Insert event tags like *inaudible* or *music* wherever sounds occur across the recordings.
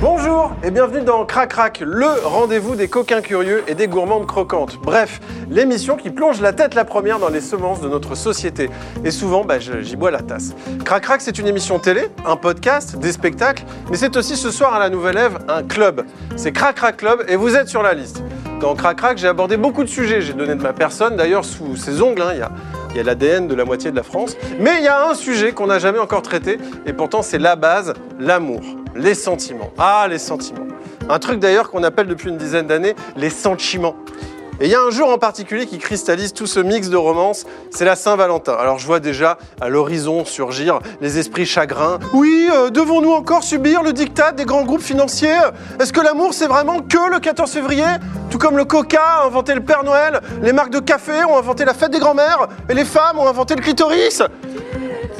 Bonjour et bienvenue dans Crac Crac, le rendez-vous des coquins curieux et des gourmandes croquantes. Bref, l'émission qui plonge la tête la première dans les semences de notre société. Et souvent, bah, j'y bois la tasse. Crac Crac, c'est une émission télé, un podcast, des spectacles, mais c'est aussi ce soir à la Nouvelle Ève un club. C'est Crac Crac Club et vous êtes sur la liste. Dans Crac Crac, j'ai abordé beaucoup de sujets. J'ai donné de ma personne, d'ailleurs, sous ses ongles, hein, il y a il y a l'ADN de la moitié de la France. Mais il y a un sujet qu'on n'a jamais encore traité, et pourtant c'est la base, l'amour, les sentiments. Ah, les sentiments. Un truc d'ailleurs qu'on appelle depuis une dizaine d'années les sentiments. Et il y a un jour en particulier qui cristallise tout ce mix de romance, c'est la Saint-Valentin. Alors je vois déjà à l'horizon surgir les esprits chagrins. Oui, euh, devons-nous encore subir le diktat des grands groupes financiers? Est-ce que l'amour c'est vraiment que le 14 février? Tout comme le Coca a inventé le Père Noël, les marques de café ont inventé la fête des grands-mères, et les femmes ont inventé le clitoris?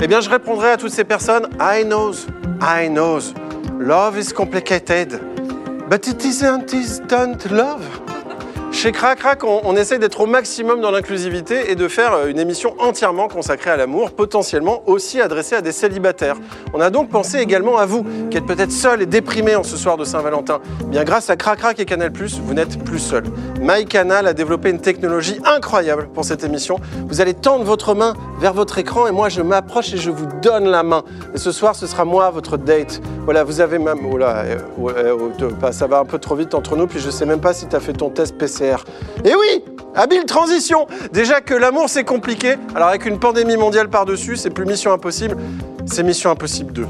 Eh bien je répondrai à toutes ces personnes, I knows, I knows, love is complicated, but it isn't instant love. Chez Crac Crac, on, on essaye d'être au maximum dans l'inclusivité et de faire euh, une émission entièrement consacrée à l'amour, potentiellement aussi adressée à des célibataires. On a donc pensé également à vous, qui êtes peut-être seul et déprimé en ce soir de Saint-Valentin. Bien, grâce à Crac Crac et Canal+, vous n'êtes plus seul. MyCanal a développé une technologie incroyable pour cette émission. Vous allez tendre votre main vers votre écran et moi je m'approche et je vous donne la main. Et ce soir, ce sera moi votre date. Voilà, vous avez même... Oh euh, euh, pas- ça va un peu trop vite entre nous, puis je sais même pas si tu as fait ton test Et oui Habile transition Déjà que l'amour c'est compliqué, alors avec une pandémie mondiale par-dessus, c'est plus mission impossible, c'est mission impossible 2.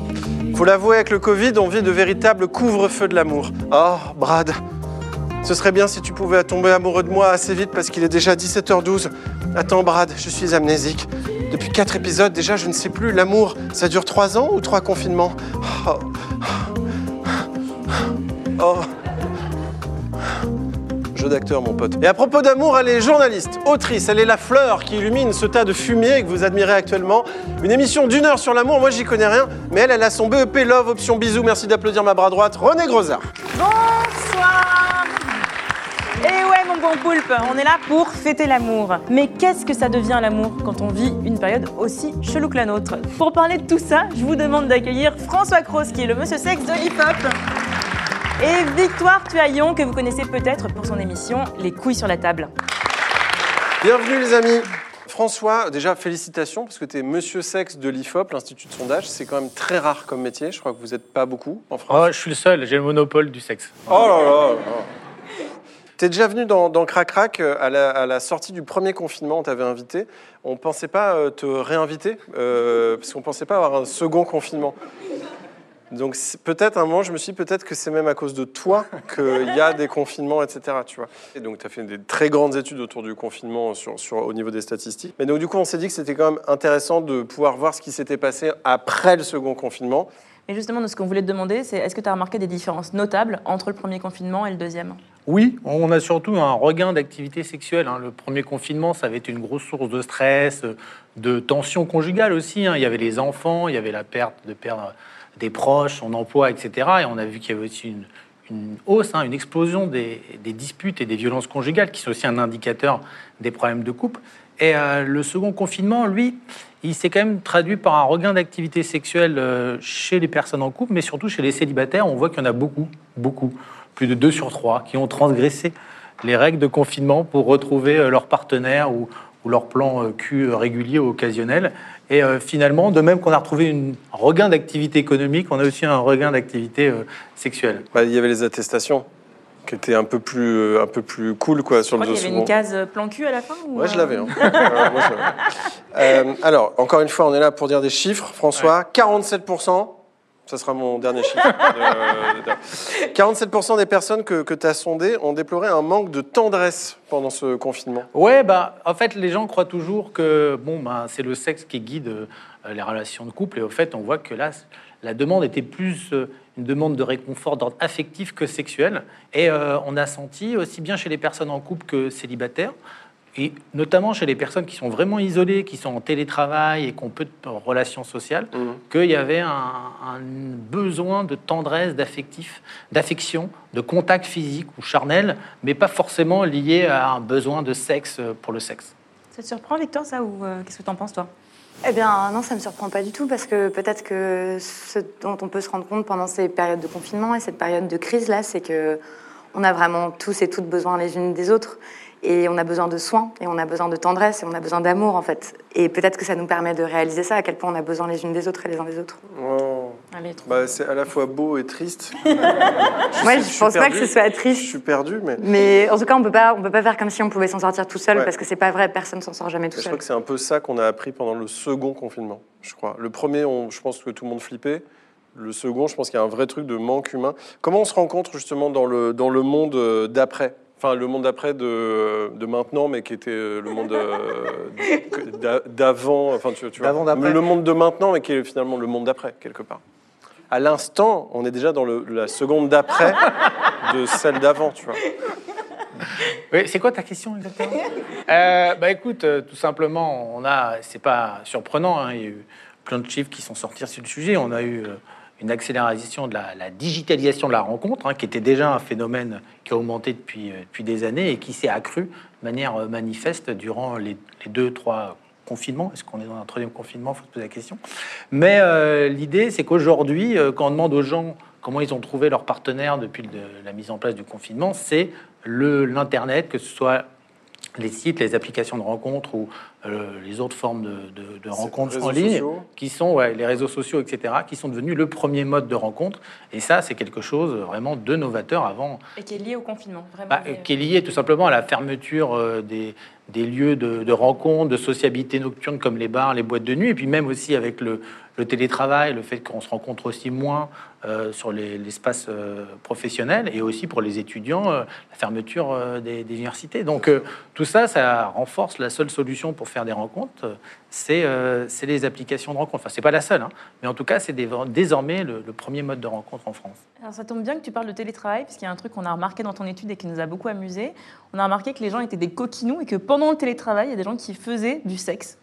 Faut l'avouer, avec le Covid, on vit de véritables couvre-feux de l'amour. Oh, Brad, ce serait bien si tu pouvais tomber amoureux de moi assez vite parce qu'il est déjà 17h12. Attends, Brad, je suis amnésique. Depuis quatre épisodes, déjà, je ne sais plus. L'amour, ça dure trois ans ou trois confinements? Oh. Oh. D'acteur, mon pote. Et à propos d'amour, elle est journaliste, autrice, elle est la fleur qui illumine ce tas de fumier que vous admirez actuellement. Une émission d'une heure sur l'amour, moi j'y connais rien, mais elle, elle a son BEP Love, option bisous. Merci d'applaudir ma bras droite, René Grosard. Bonsoir Et ouais mon bon poulpe, on est là pour fêter l'amour. Mais qu'est-ce que ça devient l'amour quand on vit une période aussi chelou que la nôtre? Pour parler de tout ça, je vous demande d'accueillir François Cross qui est le monsieur sexe de l'hip-hop. Et Victoire Tuaillon que vous connaissez peut-être pour son émission Les couilles sur la table. Bienvenue les amis. François, déjà félicitations parce que tu es monsieur sexe de l'IFOP, l'Institut de sondage. C'est quand même très rare comme métier. Je crois que vous n'êtes pas beaucoup en France. Oh, je suis le seul, j'ai le monopole du sexe. Oh là là Tu es déjà venu dans, dans Crac Crac euh, à la, à la sortie du premier confinement, on t'avait invité. On ne pensait pas euh, te réinviter euh, parce qu'on ne pensait pas avoir un second confinement. Donc peut-être un moment, je me suis dit peut-être que c'est même à cause de toi *laughs* qu'il y a des confinements, etc. Tu vois. Et donc tu as fait des très grandes études autour du confinement sur, sur- au niveau des statistiques. Mais donc du coup, on s'est dit que c'était quand même intéressant de pouvoir voir ce qui s'était passé après le second confinement. Mais justement, de ce qu'on voulait te demander, c'est est-ce que tu as remarqué des différences notables entre le premier confinement et le deuxième? Oui, on a surtout un regain d'activité sexuelle. hein. Le premier confinement, ça avait été une grosse source de stress, de tension conjugale aussi. hein. Il y avait les enfants, il y avait la perte de perdre des proches, son emploi, etc. Et on a vu qu'il y avait aussi une, hausse, hein, une explosion des, des disputes et des violences conjugales, qui sont aussi un indicateur des problèmes de couple. Et euh, le second confinement, lui, il s'est quand même traduit par un regain d'activité sexuelle euh, chez les personnes en couple, mais surtout chez les célibataires. On voit qu'il y en a beaucoup, beaucoup, plus de 2 sur 3, qui ont transgressé les règles de confinement pour retrouver euh, leur partenaire ou, ou leur plan cul régulier ou occasionnel. Et euh, finalement, de même qu'on a retrouvé une- un regain d'activité économique, on a aussi un regain d'activité euh, sexuelle. Bah, il y avait les attestations qui étaient un peu plus, euh, un peu plus cool quoi, sur Je le crois qu'il y avait une case plan cul à la fin ou, Ouais, je l'avais. hein. *laughs* Ouais. Euh, alors, encore une fois, on est là pour dire des chiffres. François, 47%, ça sera mon dernier chiffre. de- de- 47% des personnes que, que tu as sondées ont déploré un manque de tendresse pendant ce confinement. Ouais, bah, en fait, les gens croient toujours que bon, bah, c'est le sexe qui guide euh, les relations de couple. Et au fait, on voit que là, la demande était plus euh, une demande de réconfort d'ordre affectif que sexuel. Et euh, on a senti, aussi bien chez les personnes en couple que célibataires, et notamment chez les personnes qui sont vraiment isolées, qui sont en télétravail et qui ont peu de relations sociales, Mhm. qu'il y avait un, un besoin de tendresse, d'affectif, d'affection, de contact physique ou charnel, mais pas forcément lié à un besoin de sexe pour le sexe. Ça te surprend, Victor, ça Ou euh, qu'est-ce que t'en penses, toi? Eh bien, non, ça me surprend pas du tout parce que peut-être que ce dont on peut se rendre compte pendant ces périodes de confinement et cette période de crise là, c'est que on a vraiment tous et toutes besoin les unes des autres et on a besoin de soins et on a besoin de tendresse et on a besoin d'amour en fait. Et peut-être que ça nous permet de réaliser ça à quel point on a besoin les unes des autres et les uns des autres. Oh. Bah, c'est à la fois beau et triste. *laughs* Moi, je suis pense pas que ce soit Je triste. suis perdu, mais Mais en tout cas, on peut pas, on peut pas faire comme si on pouvait s'en sortir tout seul Ouais. parce que c'est pas vrai. Personne s'en sort jamais tout je seul. crois que c'est un peu ça qu'on a appris pendant le second confinement, je crois. Le premier, on- je pense que tout le monde flippait. Le second, je pense qu'il y a un vrai truc de manque humain. Comment on se rencontre justement dans le, dans le monde euh, d'après? Enfin, le monde d'après de, de maintenant, mais qui était euh, le monde euh, d'a- d'avant. Enfin, tu, tu vois. D'avant, d'après. Le monde de maintenant, mais qui est finalement le monde d'après, quelque part. À l'instant, on est déjà dans le- la seconde d'après de celle d'avant, tu vois. Oui, c'est quoi ta question exactement? Euh, Bah écoute, euh, tout simplement, on a, c'est pas surprenant, hein, il y a eu plein de chiffres qui sont sortis sur le sujet. On a eu euh, une accélération de la, digitalisation de la rencontre, hein, qui était déjà un phénomène qui a augmenté depuis, euh, des années et qui s'est accru de manière euh, manifeste durant les, les deux, trois confinements. Est-ce qu'on est dans un troisième confinement? Il faut se poser la question. Mais euh, l'idée, c'est qu'aujourd'hui, quand on demande aux gens comment ils ont trouvé leur partenaire depuis la mise en place du confinement, c'est l'Internet, que ce soit les sites, les applications de rencontres ou les autres formes de- de rencontres en ligne, sociaux. qui sont ouais, les réseaux sociaux, etc., qui sont devenus le premier mode de rencontre. Et ça, c'est quelque chose vraiment de novateur avant Et qui est lié au confinement, vraiment. bah, qui est lié tout simplement à la fermeture euh, des, des lieux de, de rencontre, de sociabilité nocturne comme les bars, les boîtes de nuit, et puis même aussi avec le, le télétravail, le fait qu'on se rencontre aussi moins euh, sur les- l'espace euh, professionnel, et aussi pour les étudiants, euh, la fermeture des, universités. Donc tout ça, ça renforce la seule solution pour faire des rencontres, c'est les applications de rencontre. Enfin, c'est pas la seule, hein, mais en tout cas, c'est désormais le, le premier mode de rencontre en France. Alors ça tombe bien que tu parles de télétravail, parce qu'il y a un truc qu'on a remarqué dans ton étude et qui nous a beaucoup amusé. On a remarqué que les gens étaient des coquinous et que pendant le télétravail, il y a des gens qui faisaient du sexe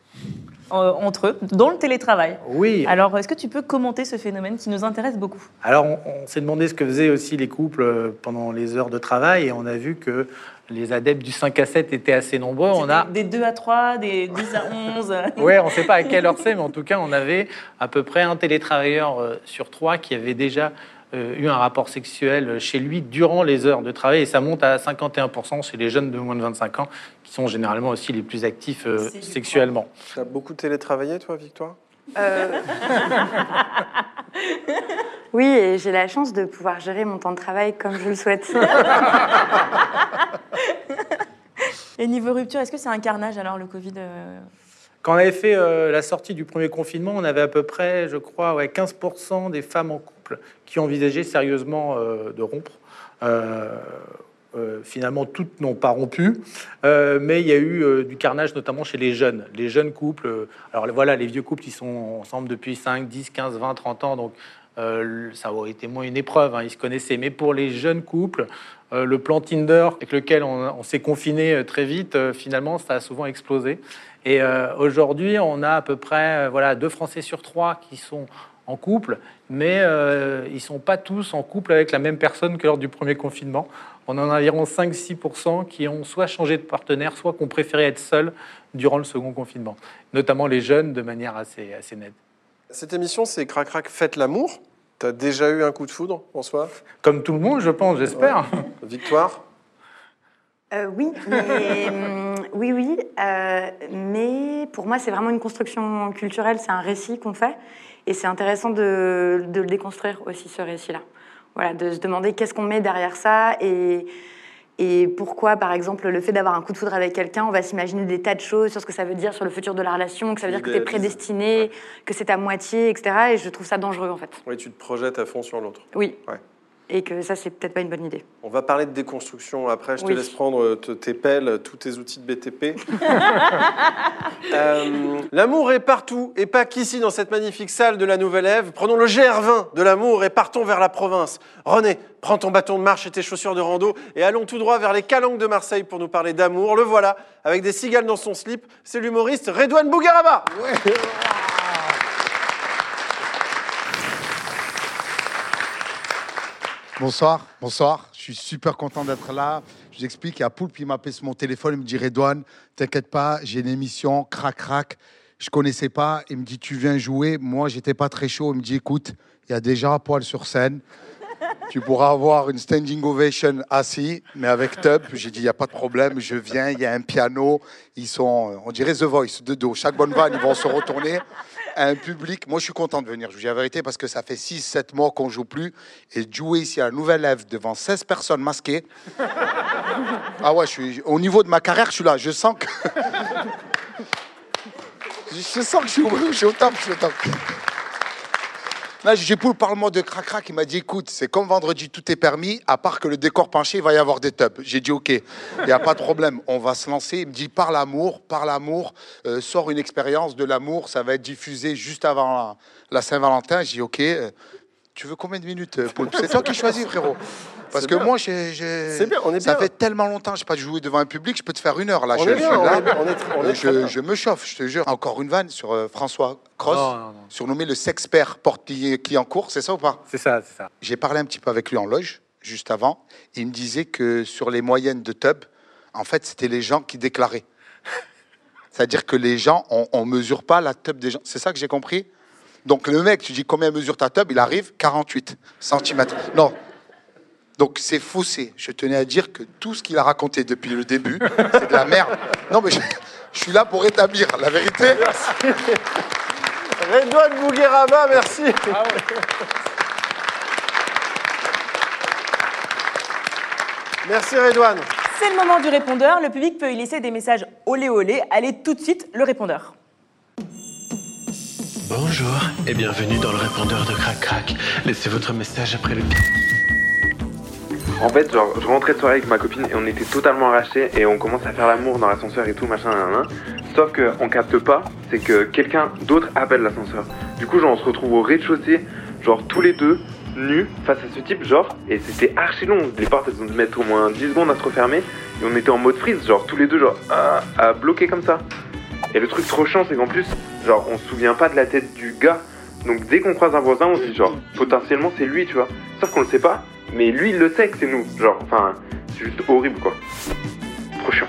entre eux, dans le télétravail. Oui, Alors, est-ce que tu peux commenter ce phénomène qui nous intéresse beaucoup? Alors, on, on s'est demandé ce que faisaient aussi les couples euh, pendant les heures de travail et on a vu que les adeptes du 5 à 7 étaient assez nombreux. On a, Des 2 à 3, des 10 à 11. *laughs* ouais, on ne sait pas à quelle heure c'est, mais en tout cas, on avait à peu près un télétravailleur euh, sur trois qui avait déjà euh, eu un rapport sexuel chez lui durant les heures de travail et ça monte à 51% chez les jeunes de moins de 25 ans qui sont généralement aussi les plus actifs euh, sexuellement. Tu as beaucoup télétravaillé, toi, Victoire? Euh, *laughs* Oui, et j'ai la chance de pouvoir gérer mon temps de travail comme je le souhaite. *laughs* Et niveau rupture, est-ce que c'est un carnage alors le Covid euh? Quand on avait fait euh, la sortie du premier confinement, on avait à peu près, je crois, ouais, 15% des femmes en couple qui envisageaient sérieusement euh, de rompre. Euh, euh, finalement, toutes n'ont pas rompu, Euh, mais il y a eu euh, du carnage, notamment chez les jeunes. Les jeunes couples, alors voilà, les vieux couples, ils sont ensemble depuis 5, 10, 15, 20, 30 ans, donc ça aurait été moins une épreuve, hein, ils se connaissaient. Mais pour les jeunes couples, le plan Tinder avec lequel on, on s'est confiné très vite, finalement, ça a souvent explosé. Et aujourd'hui, on a à peu près voilà, deux Français sur trois qui sont en couple, mais euh, ils ne sont pas tous en couple avec la même personne que lors du premier confinement. On en a environ 5-6% qui ont soit changé de partenaire, soit qui ont préféré être seuls durant le second confinement, notamment les jeunes de manière assez, assez nette. Cette émission, c'est Crac Crac Faites l'amour. Tu as déjà eu un coup de foudre, François? Comme tout le monde, je pense, j'espère. Victoire? Euh, oui, mais, hum, oui, oui, euh, mais pour moi, c'est vraiment une construction culturelle, c'est un récit qu'on fait, et c'est intéressant de, de le déconstruire aussi, ce récit-là. Voilà, de se demander qu'est-ce qu'on met derrière ça, et, et pourquoi, par exemple, le fait d'avoir un coup de foudre avec quelqu'un, on va s'imaginer des tas de choses sur ce que ça veut dire sur le futur de la relation, que ça veut dire que tu es prédestiné, Ouais. que c'est à moitié, etc. Et je trouve ça dangereux, en fait. Oui, tu te projettes à fond sur l'autre. Oui. Ouais. Et que ça, c'est peut-être pas une bonne idée. On va parler de déconstruction après. Je te laisse prendre euh, te- tes pelles, tous tes outils de BTP. *laughs* Euh, l'amour est partout et pas qu'ici dans cette magnifique salle de la Nouvelle Ève. Prenons le GR20 de l'amour et partons vers la province. René, prends ton bâton de marche et tes chaussures de rando et allons tout droit vers les calanques de Marseille pour nous parler d'amour. Le voilà, avec des cigales dans son slip. C'est l'humoriste Redouane Bougueraba. Bonsoir, bonsoir. Je suis super content d'être là. Je vous explique, il y a Poulpe, il m'appelle sur mon téléphone, il me dit Redouane, t'inquiète pas, j'ai une émission, crac crac. Je connaissais pas. Il me dit tu viens jouer. Moi, j'étais pas très chaud. Il me dit écoute, il y a déjà poil sur scène. Tu pourras avoir une standing ovation assis, mais avec Tub, j'ai dit, il n'y a pas de problème, je viens, il y a un piano, ils sont, on dirait The Voice, de dos. Chaque bonne vanne, ils vont se retourner. Un public, moi je suis content de venir, je vous dis la vérité, parce que ça fait 6-7 mois qu'on joue plus, et jouer ici à Nouvelle Ève devant 16 personnes masquées. Ah ouais, je suis, au niveau de ma carrière, je suis là, je sens que. *laughs* je sens que je suis au top, je suis au top. J'ai Poule, parle-moi de crac-crac. Il m'a dit, écoute, c'est comme vendredi, tout est permis, à part que le décor penché, il va y avoir des tubs. J'ai dit, ok, il n'y a pas de problème, on va se lancer. Il me dit, par l'amour, par l'amour, euh, sors une expérience de l'amour, ça va être diffusé juste avant la, la Saint-Valentin. J'ai dit, ok, euh, tu veux combien de minutes, euh, C'est toi qui choisis, frérot. *laughs* Parce que bien. moi, j'ai, j'ai- C'est bien, on est ça bien. fait tellement longtemps que je n'ai pas joué devant un public, je peux te faire une heure là. On je, est je bien, suis on là. est bien, on est tr- on est très bien. je, je me chauffe, je te jure. Encore une vanne sur euh, François Cross, Non, non, non. surnommé le sexpert porte qui en cours, c'est ça ou pas? C'est ça, c'est ça. j'ai parlé un petit peu avec lui en loge, juste avant. Il me disait que sur les moyennes de tub, en fait, c'était les gens qui déclaraient. *laughs* C'est-à-dire que les gens, on ne mesure pas la tub des gens. C'est ça que j'ai compris? Donc le mec, tu dis combien mesure ta tub Il arrive 48 cm. Non. Donc c'est faussé. Je tenais à dire que tout ce qu'il a raconté depuis le début, c'est de la merde. Non, mais je, je suis là pour rétablir la vérité. Redouane Bougueraba, merci. Merci Redouane. C'est le moment du répondeur. Le public peut y laisser des messages olé olé. Allez tout de suite, le répondeur. Bonjour et bienvenue dans le répondeur de Crac Crac. Laissez votre message après le. En fait, genre, je rentrais de soirée avec ma copine et on était totalement arrachés et on commence à faire l'amour dans l'ascenseur et tout, machin, nan, nan. Sauf qu'on capte pas, c'est que quelqu'un d'autre appelle l'ascenseur. Du coup, genre, on se retrouve au rez-de-chaussée, genre, tous les deux, nus, face à ce type, genre, et c'était archi long. Les portes, elles ont dû mettre au moins 10 secondes à se refermer et on était en mode freeze, genre, tous les deux, genre, à, à bloquer comme ça. Et le truc trop chiant, c'est qu'en plus, genre, on se souvient pas de la tête du gars. Donc dès qu'on croise un voisin, on se dit genre, potentiellement c'est lui, tu vois. Sauf qu'on le sait pas, mais lui il le sait que c'est nous. Genre, enfin, c'est juste horrible quoi. Trop chiant.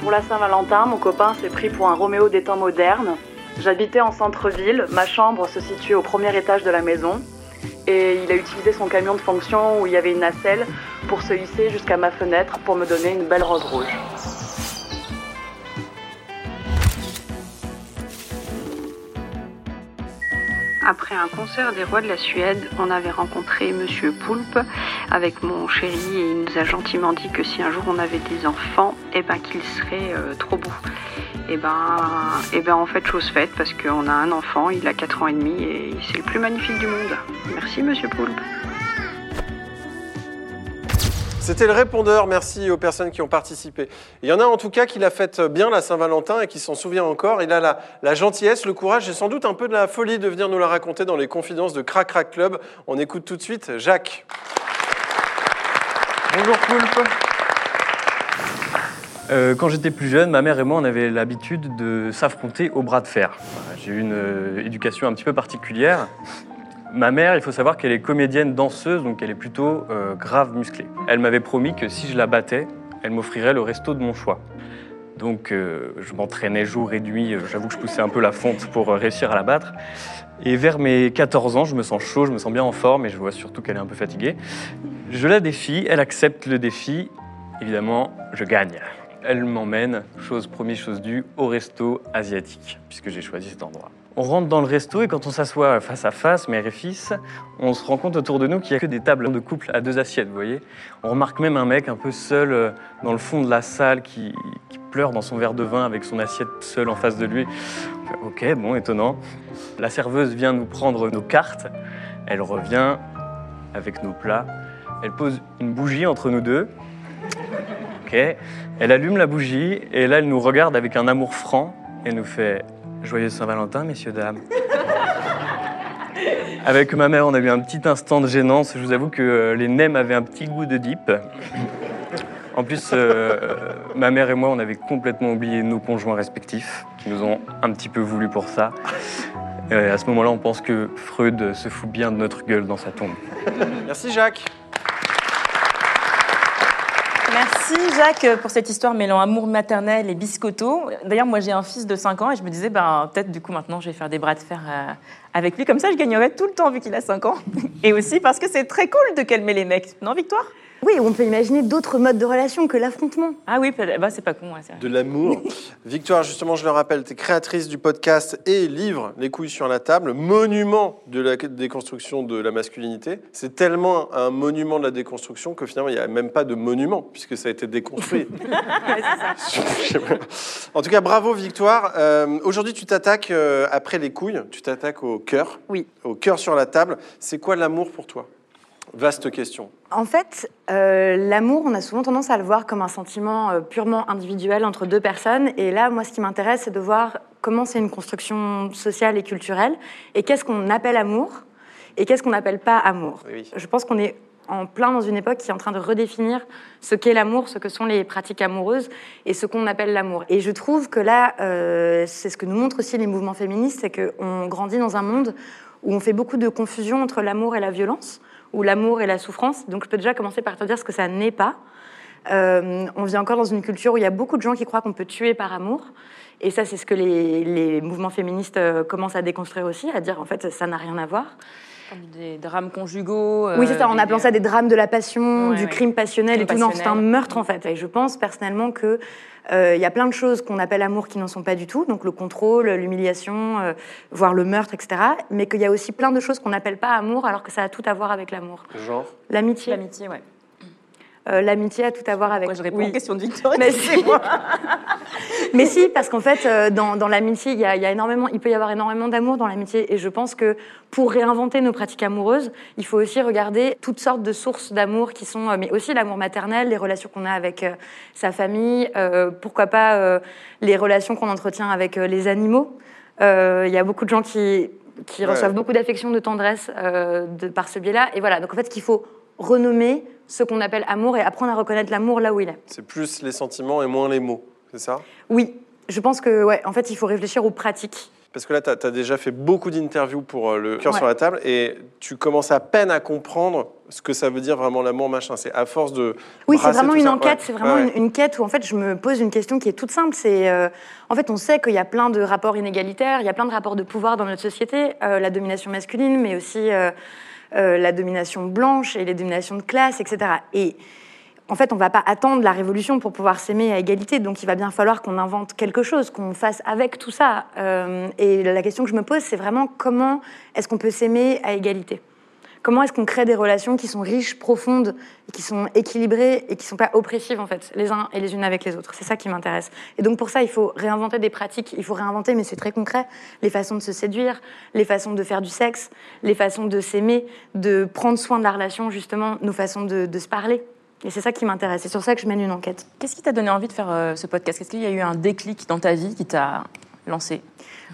Pour la Saint-Valentin, mon copain s'est pris pour un Roméo des temps modernes. J'habitais en centre-ville, ma chambre se situait au premier étage de la maison. Et il a utilisé son camion de fonction où il y avait une nacelle pour se hisser jusqu'à ma fenêtre pour me donner une belle rose rouge. Après un concert des rois de la Suède, on avait rencontré Monsieur Poulpe avec mon chéri et il nous a gentiment dit que si un jour on avait des enfants, eh ben qu'ils seraient euh, trop beaux. Et ben, eh ben en fait chose faite parce qu'on a un enfant, il a 4 ans et demi et c'est le plus magnifique du monde. Merci Monsieur Poulpe. C'était le répondeur, merci aux personnes qui ont participé. Il y en a en tout cas qui l'a fait bien la Saint-Valentin et qui s'en souvient encore. Il a la, gentillesse, le courage et sans doute un peu de la folie de venir nous la raconter dans les confidences de Crac Crac Club. On écoute tout de suite Jacques. Bonjour Poulpe. Euh, quand j'étais plus jeune, ma mère et moi, on avait l'habitude de s'affronter au bras de fer. J'ai eu une euh, éducation un petit peu particulière. Ma mère, il faut savoir qu'elle est comédienne danseuse, donc elle est plutôt euh, grave musclée. Elle m'avait promis que si je la battais, elle m'offrirait le resto de mon choix. Donc euh, je m'entraînais jour et nuit, euh, j'avoue que je poussais un peu la fonte pour réussir à la battre. Et vers mes 14 ans, je me sens chaud, je me sens bien en forme et je vois surtout qu'elle est un peu fatiguée. Je la défie, elle accepte le défi. Évidemment, je gagne. Elle m'emmène, chose promise, chose due, au resto asiatique, puisque j'ai choisi cet endroit. On rentre dans le resto et quand on s'assoit face à face, mère et fils, on se rend compte autour de nous qu'il n'y a que des tables de couple à deux assiettes, vous voyez. On remarque même un mec un peu seul euh, dans le fond de la salle qui, pleure dans son verre de vin avec son assiette seule en face de lui. Ok, bon, étonnant. La serveuse vient nous prendre nos cartes. Elle revient avec nos plats. Elle pose une bougie entre nous deux. Ok. Elle allume la bougie et là, elle nous regarde avec un amour franc et nous fait Joyeux Saint-Valentin, messieurs, dames. Avec ma mère, on a eu un petit instant de gênance. Je vous avoue que euh, les nems avaient un petit goût de dip. En plus, euh, ma mère et moi, on avait complètement oublié nos conjoints respectifs, qui nous ont un petit peu voulu pour ça. Et à ce moment-là, on pense que Freud se fout bien de notre gueule dans sa tombe. Merci Jacques. Merci Jacques pour cette histoire mêlant amour maternel et biscotto. D'ailleurs, moi j'ai un fils de 5 ans et je me disais, ben, peut-être du coup maintenant je vais faire des bras de fer euh, avec lui. Comme ça, je gagnerai tout le temps vu qu'il a 5 ans. Et aussi parce que c'est très cool de calmer les mecs. Non, Victoire? Oui, on peut imaginer d'autres modes de relation que l'affrontement. Ah oui, bah, c'est pas con. ouais, c'est vrai. De l'amour. *laughs* Victoire, justement, je le rappelle, tu es créatrice du podcast et livre Les couilles sur la table, monument de la déconstruction de la masculinité. C'est tellement un monument de la déconstruction que finalement, il n'y a même pas de monument, puisque ça a été déconstruit. *laughs* *laughs* en tout cas, bravo Victoire. Euh, Aujourd'hui, tu t'attaques, euh, après les couilles, tu t'attaques au cœur. Oui. Au cœur sur la table. C'est quoi l'amour pour toi? Vaste question. En fait, euh, l'amour, on a souvent tendance à le voir comme un sentiment euh, purement individuel entre deux personnes. Et là, moi, ce qui m'intéresse, c'est de voir comment c'est une construction sociale et culturelle, et qu'est-ce qu'on appelle amour, et qu'est-ce qu'on n'appelle pas amour. Oui. Je pense qu'on est en plein dans une époque qui est en train de redéfinir ce qu'est l'amour, ce que sont les pratiques amoureuses et ce qu'on appelle l'amour. Et je trouve que là, euh, c'est ce que nous montrent aussi les mouvements féministes, c'est qu'on grandit dans un monde où on fait beaucoup de confusion entre l'amour et la violence, ou l'amour et la souffrance. Donc je peux déjà commencer par te dire ce que ça n'est pas. Euh, on vit encore dans une culture où il y a beaucoup de gens qui croient qu'on peut tuer par amour. Et ça, c'est ce que les, les mouvements féministes euh, commencent à déconstruire aussi, à dire en fait, ça n'a rien à voir. Des drames conjugaux. Oui, c'est euh, ça, en des- appelant ça des drames de la passion, Ouais, du ouais. crime passionnel Crime et tout. Non, c'est un meurtre en fait. Et je pense personnellement que il y a plein de choses qu'on appelle amour qui n'en sont pas du tout, donc le contrôle, l'humiliation, euh, voire le meurtre, etc. Mais qu'il y a aussi plein de choses qu'on n'appelle pas amour alors que ça a tout à voir avec l'amour. Genre? L'amitié. L'amitié, ouais. Euh, L'amitié a tout à voir avec. Moi, je réponds Oui. aux questions de Victor. Mais excusez-moi. *laughs* Mais si, parce qu'en fait, euh, dans, dans l'amitié, il y a, il y a énormément, il peut y avoir énormément d'amour dans l'amitié. Et je pense que pour réinventer nos pratiques amoureuses, il faut aussi regarder toutes sortes de sources d'amour qui sont, euh, mais aussi l'amour maternel, les relations qu'on a avec sa famille, euh, pourquoi pas euh, les relations qu'on entretient avec euh, les animaux. Euh, Il y a beaucoup de gens qui, qui Ouais. reçoivent beaucoup d'affection, de tendresse euh, de, par ce biais-là. Et voilà, donc en fait, qu'il faut renommer ce qu'on appelle amour et apprendre à reconnaître l'amour là où il est. C'est plus les sentiments et moins les mots, c'est ça? Oui, je pense que ouais, en fait, il faut réfléchir aux pratiques. Parce que là, tu as, déjà fait beaucoup d'interviews pour euh, le cœur Ouais. sur la table et tu commences à peine à comprendre ce que ça veut dire vraiment l'amour, machin. C'est à force de. Oui, c'est vraiment une ça. enquête. Ouais. C'est vraiment Ouais. Une, une quête où en fait je me pose une question qui est toute simple. C'est euh, en fait on sait qu'il y a plein de rapports inégalitaires, il y a plein de rapports de pouvoir dans notre société, euh, la domination masculine, mais aussi euh, la domination blanche et les dominations de classe, etc. Et en fait, on ne va pas attendre la révolution pour pouvoir s'aimer à égalité. Donc, il va bien falloir qu'on invente quelque chose, qu'on fasse avec tout ça. Euh, et la question que je me pose, c'est vraiment comment est-ce qu'on peut s'aimer à égalité? Comment est-ce qu'on crée des relations qui sont riches, profondes, qui sont équilibrées et qui ne sont pas oppressives, en fait, les uns et les unes avec les autres C'est ça qui m'intéresse. Et donc, pour ça, il faut réinventer des pratiques. Il faut réinventer, mais c'est très concret, les façons de se séduire, les façons de faire du sexe, les façons de s'aimer, de prendre soin de la relation, justement, nos façons de, se parler. Et c'est ça qui m'intéresse. C'est sur ça que je mène une enquête. Qu'est-ce qui t'a donné envie de faire euh, ce podcast? Est-ce qu'il y a eu un déclic dans ta vie qui t'a lancé?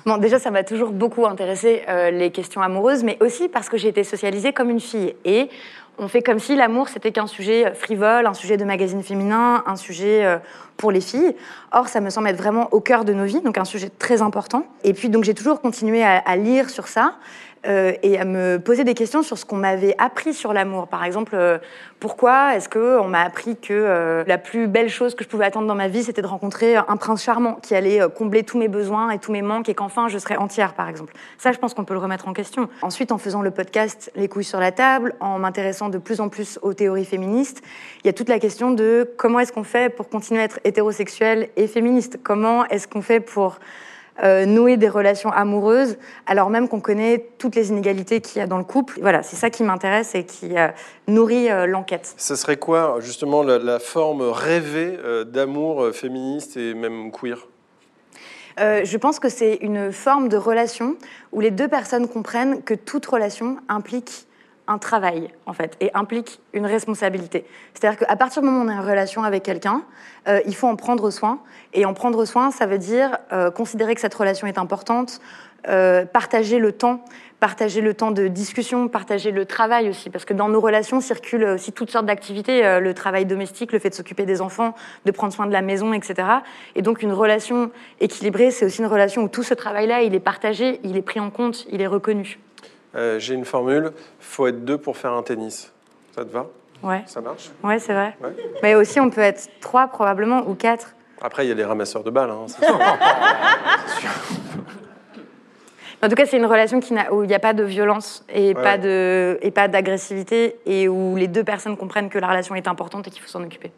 Bon, déjà, ça m'a toujours beaucoup intéressé euh, les questions amoureuses, mais aussi parce que j'ai été socialisée comme une fille. Et on fait comme si l'amour, c'était qu'un sujet euh, frivole, un sujet de magazine féminin, un sujet euh, pour les filles. Or, ça me semble être vraiment au cœur de nos vies, donc un sujet très important. Et puis, donc, j'ai toujours continué à, à lire sur ça. Euh, et à me poser des questions sur ce qu'on m'avait appris sur l'amour. Par exemple, euh, pourquoi est-ce qu'on m'a appris que euh, la plus belle chose que je pouvais attendre dans ma vie, c'était de rencontrer un prince charmant qui allait combler tous mes besoins et tous mes manques et qu'enfin je serais entière, par exemple. Ça, je pense qu'on peut le remettre en question. Ensuite, en faisant le podcast Les couilles sur la table, en m'intéressant de plus en plus aux théories féministes, il y a toute la question de comment est-ce qu'on fait pour continuer à être hétérosexuel et féministe? Comment est-ce qu'on fait pour euh, nouer des relations amoureuses, alors même qu'on connaît toutes les inégalités qu'il y a dans le couple. Voilà, c'est ça qui m'intéresse et qui euh, nourrit euh, l'enquête. Ce serait quoi, justement, la, la forme rêvée d'amour féministe et même queer? Euh, je pense que c'est une forme de relation où les deux personnes comprennent que toute relation implique un travail, en fait, et implique une responsabilité. C'est-à-dire qu'à partir du moment où on est en relation avec quelqu'un, euh, il faut en prendre soin. Et en prendre soin, ça veut dire euh, considérer que cette relation est importante, euh, partager le temps, partager le temps de discussion, partager le travail aussi, parce que dans nos relations circulent aussi toutes sortes d'activités, le travail domestique, le fait de s'occuper des enfants, de prendre soin de la maison, etc. Et donc une relation équilibrée, c'est aussi une relation où tout ce travail-là, il est partagé, il est pris en compte, il est reconnu. Euh, J'ai une formule, faut être deux pour faire un tennis. Ça te va? Ouais, Ça marche? Ouais, c'est vrai. Ouais. Mais aussi, on peut être trois probablement ou quatre. Après, il y a les ramasseurs de balles. hein, c'est sûr. *laughs* En tout cas, c'est une relation qui où il n'y a pas de violence et Ouais. pas de et pas d'agressivité et où les deux personnes comprennent que la relation est importante et qu'il faut s'en occuper.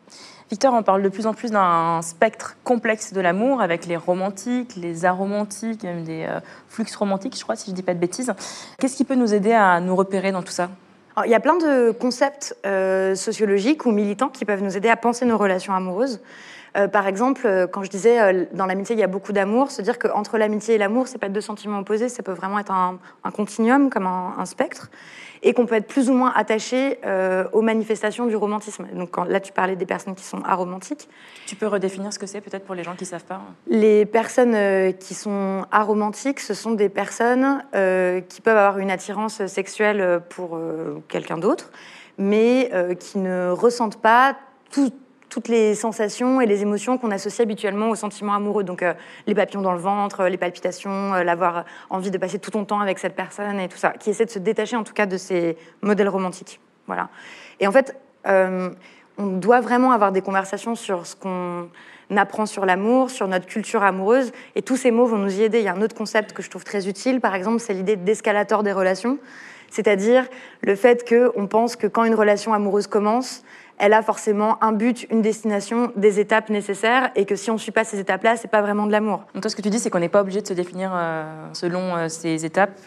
Victor, on parle de plus en plus d'un spectre complexe de l'amour avec les romantiques, les aromantiques, même des euh, flux romantiques, je crois, si je dis pas de bêtises. Qu'est-ce qui peut nous aider à nous repérer dans tout ça? Alors, il y a plein de concepts euh, sociologiques ou militants qui peuvent nous aider à penser nos relations amoureuses. Euh, par exemple, euh, quand je disais euh, dans l'amitié il y a beaucoup d'amour, se dire qu'entre l'amitié et l'amour, c'est pas deux sentiments opposés, ça peut vraiment être un, un continuum, comme un, un spectre, et qu'on peut être plus ou moins attaché euh, aux manifestations du romantisme. Donc quand, là, tu parlais des personnes qui sont aromantiques. Tu peux redéfinir ce que c'est peut-être pour les gens qui savent pas Les personnes qui sont aromantiques, ce sont des personnes qui peuvent avoir une attirance sexuelle pour quelqu'un d'autre, mais qui ne ressentent pas tout- toutes les sensations et les émotions qu'on associe habituellement aux sentiments amoureux. Donc euh, les papillons dans le ventre, les palpitations, euh, l'avoir envie de passer tout ton temps avec cette personne et tout ça, qui essaie de se détacher en tout cas de ces modèles romantiques. Voilà. Et en fait, euh, on doit vraiment avoir des conversations sur ce qu'on apprend sur l'amour, sur notre culture amoureuse, et tous ces mots vont nous y aider. Il y a un autre concept que je trouve très utile, par exemple, c'est l'idée d'escalator des relations, c'est-à-dire le fait qu'on pense que quand une relation amoureuse commence, elle a forcément un but, une destination, des étapes nécessaires, et que si on ne suit pas ces étapes-là, c'est pas vraiment de l'amour. Donc toi, ce que tu dis, c'est qu'on n'est pas obligé de se définir euh, selon euh, ces étapes,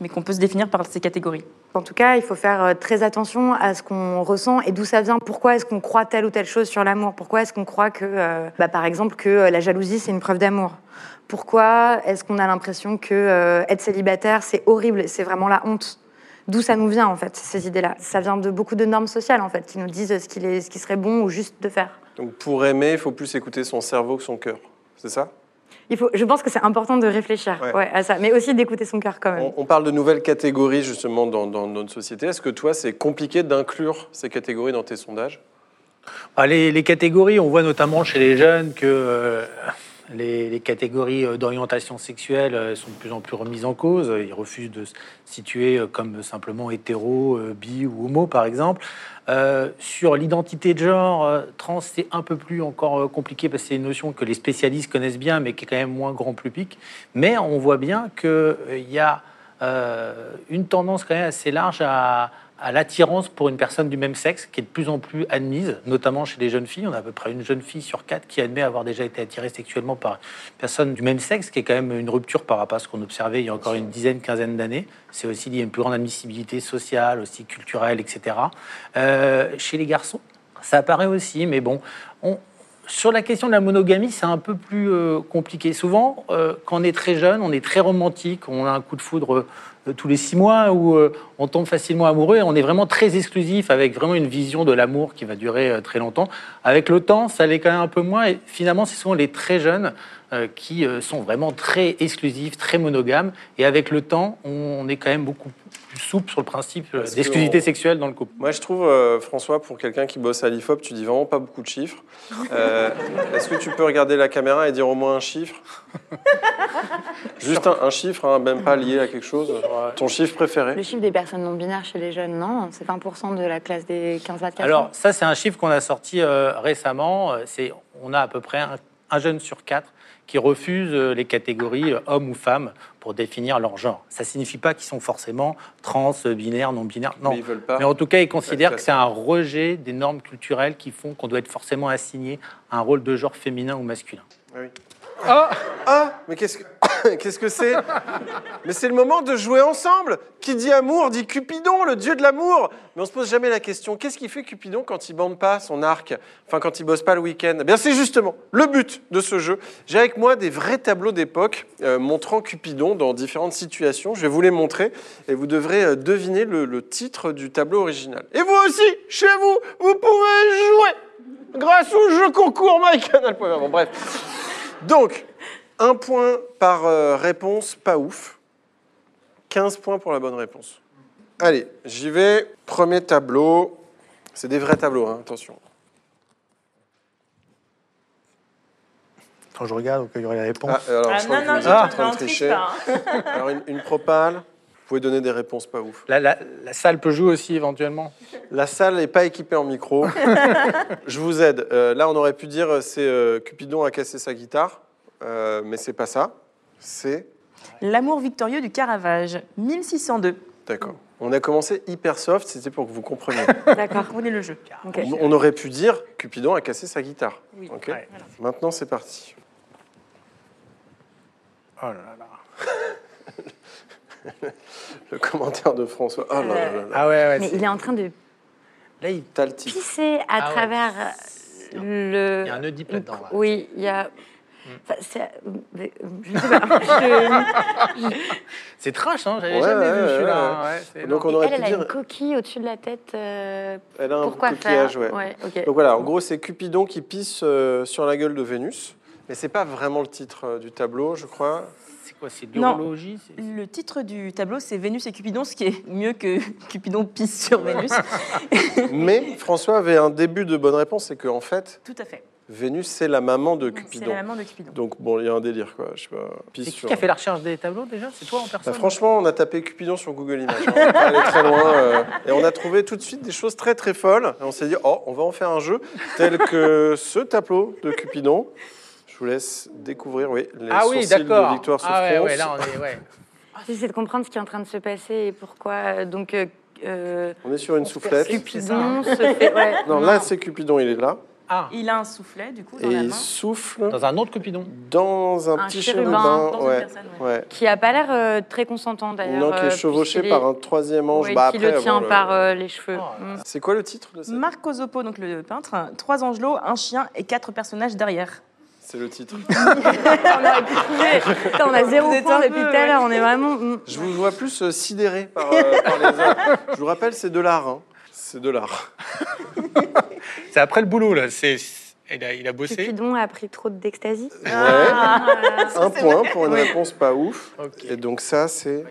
mais qu'on peut se définir par ces catégories. En tout cas, il faut faire euh, très attention à ce qu'on ressent et d'où ça vient. Pourquoi est-ce qu'on croit telle ou telle chose sur l'amour? Pourquoi est-ce qu'on croit que, euh, bah, par exemple, que la jalousie c'est une preuve d'amour? Pourquoi est-ce qu'on a l'impression que euh, être célibataire c'est horrible, c'est vraiment la honte? D'où ça nous vient en fait ces idées-là Ça vient de beaucoup de normes sociales en fait qui nous disent ce qu'il est, ce qui serait bon ou juste de faire. Donc pour aimer, il faut plus écouter son cerveau que son cœur. C'est ça? Il faut, je pense que c'est important de réfléchir Ouais. ouais, à ça, mais aussi d'écouter son cœur quand même. on, on parle de nouvelles catégories justement dans, dans notre société. Est-ce que toi, c'est compliqué d'inclure ces catégories dans tes sondages? Ah, les, les catégories, on voit notamment chez les jeunes que euh, les, catégories euh, d'orientation sexuelle euh, sont de plus en plus remises en cause. Ils refusent de se situer euh, comme simplement hétéro, bi ou homo, par exemple. Sur l'identité de genre, trans, c'est un peu plus encore compliqué parce que c'est une notion que les spécialistes connaissent bien, mais qui est quand même moins grand public. Mais on voit bien qu'il y a une tendance quand même assez large à, à l'attirance pour une personne du même sexe qui est de plus en plus admise, notamment chez les jeunes filles. On a à peu près une jeune fille sur quatre qui admet avoir déjà été attirée sexuellement par une personne du même sexe, qui est quand même une rupture par rapport à ce qu'on observait il y a encore une dizaine, quinzaine d'années. C'est aussi lié à une plus grande admissibilité sociale, aussi culturelle, etc. Euh, chez les garçons, ça apparaît aussi, mais bon, on, sur la question de la monogamie, c'est un peu plus euh, compliqué. Souvent, euh, quand on est très jeune, on est très romantique, on a un coup de foudre euh, tous les six mois euh, on tombe facilement amoureux et on est vraiment très exclusif avec vraiment une vision de l'amour qui va durer très longtemps. Avec le temps, ça l'est quand même un peu moins et finalement, ce sont les très jeunes qui sont vraiment très exclusifs, très monogames et avec le temps, on, on est quand même beaucoup plus souple sur le principe euh, d'exclusivité sexuelle dans le couple. Moi, je trouve, euh, François, pour quelqu'un qui bosse à l'IFOP, tu dis vraiment pas beaucoup de chiffres. *laughs* Euh, Est-ce que tu peux regarder la caméra et dire au moins un chiffre *laughs* Juste un, un chiffre, hein, même pas lié à quelque chose. Ton chiffre préféré Le chiffre des personnes non binaires chez les jeunes, non C'est 20% de la classe des 15-24 Alors, ans ça, c'est un chiffre qu'on a sorti euh, récemment. C'est, on a à peu près un, un jeune sur quatre qui refuse euh, les catégories euh, homme ou femme pour définir leur genre. Ça signifie pas qu'ils sont forcément trans, euh, binaires, non binaires. Non. Mais ils veulent pas. Mais en tout cas, ils considèrent que c'est un rejet des normes culturelles qui font qu'on doit être forcément assigné à un rôle de genre féminin ou masculin. Oui. Ah Ah Mais qu'est-ce que *coughs* qu'est-ce que c'est? Mais c'est le moment de jouer ensemble. Qui dit amour dit Cupidon, le dieu de l'amour. Mais on se pose jamais la question qu'est-ce qui fait Cupidon quand il bande pas son arc? Enfin, quand il bosse pas le week-end Eh bien, c'est justement le but de ce jeu. J'ai avec moi des vrais tableaux d'époque euh, montrant Cupidon dans différentes situations. Je vais vous les montrer et vous devrez euh, deviner le, titre du tableau original. Et vous aussi, chez vous, vous pouvez jouer grâce au jeu concours MyCanal.fr. Bon, bref. Donc, un point par euh, réponse, pas ouf. 15 points pour la bonne réponse. Allez, j'y vais. Premier tableau. C'est des vrais tableaux, hein, attention. Quand je regarde, il y aurait la réponse. Ah, alors, Ah je crois non, que non, vous j'ai êtes pas en train de on triche tricher. pas. hein. Alors, une, une propale. Vous pouvez donner des réponses pas ouf. La, la- la salle peut jouer aussi éventuellement. La salle n'est pas équipée en micro. *laughs* je vous aide. Euh, là, on aurait pu dire euh, c'est euh, Cupidon a cassé sa guitare, Euh, mais c'est pas ça. C'est L'amour victorieux du Caravage, 1602. d'accord. On a commencé hyper soft, c'était pour que vous compreniez. D'accord. Comprenez le jeu. On- On aurait pu dire Cupidon a cassé sa guitare. Oui. Ouais. Maintenant, c'est parti. Oh là là. *laughs* Le commentaire de François. Oh là là là là. Ah ouais, ouais. Mais c'est- il est en train de Là, il T'as le titre. pisser à Ah ouais. travers le. il y a un Oedipe là-dedans. là. Oui, il y a. Enfin, c'est- mais, euh, Je sais pas. *laughs* Je- C'est trash, hein J'avais Ouais, jamais ouais, vu ouais, celui-là. ouais. hein, ouais, c'est Donc, énorme. on aurait Elle, pu elle a dire. une coquille au-dessus de la tête. euh, Elle a un Pourquoi coquillage, faire ouais. ok. Donc voilà, en gros, c'est Cupidon qui pisse euh, sur la gueule de Vénus. Mais c'est pas vraiment le titre euh, du tableau, je crois. C'est quoi C'est Non. l'urologie c'est- Le titre du tableau, c'est Vénus et Cupidon, ce qui est mieux que *laughs* Cupidon pisse sur Vénus. *laughs* Mais François avait un début de bonne réponse, c'est qu'en fait, Tout à fait. Vénus, c'est la maman de C'est Cupidon. la maman de Cupidon. Donc bon, il y a un délire, quoi. Je sais pas. Pisse C'est qui sur- qui a fait la recherche des tableaux déjà? C'est toi en Bah, personne franchement, on a tapé Cupidon sur Google Images. hein. On pas aller très loin. euh, et on a trouvé tout de suite des choses très très folles. Et on s'est dit, oh, on va en faire un jeu tel que ce tableau de Cupidon. Je vous laisse découvrir, oui, les Ah oui, sourcils de d'accord. Victoire Ah ouais, ouais, là on est. Ouais. *laughs* J'essaie de comprendre ce qui est en train de se passer et pourquoi. euh, Donc, euh, euh, On est sur une soufflette. Cupidon se fait. Ouais, Non, là, c'est Cupidon, il est là. Ah, Il a un soufflet, du coup, Et il souffle dans un autre Cupidon. dans un, Un petit chérubin, chérubin. dans une ouais. personne, ouais. qui a pas l'air euh, très consentant d'ailleurs. Non, qui est chevauché par un troisième ange. ouais, bah, qui après, le tient bon, par euh, les cheveux. Oh, Mm. C'est quoi le titre de ça Marc Osopo, donc le peintre, trois angelots, un chien et quatre personnages derrière. C'est le titre. *laughs* on aurait pu trouver. Putain, on a zéro point depuis tout à l'heure. On est vraiment. mm. Je vous vois plus euh, sidéré par, euh, par les autres. Je vous rappelle, c'est de l'art. hein. C'est de l'art. *laughs* C'est après le boulot là. C'est. Il a, il a bossé. Cupidon a pris trop d'extasie. Ouais. Ah, Un point pour une réponse pas ouf. Ok. Et donc ça, c'est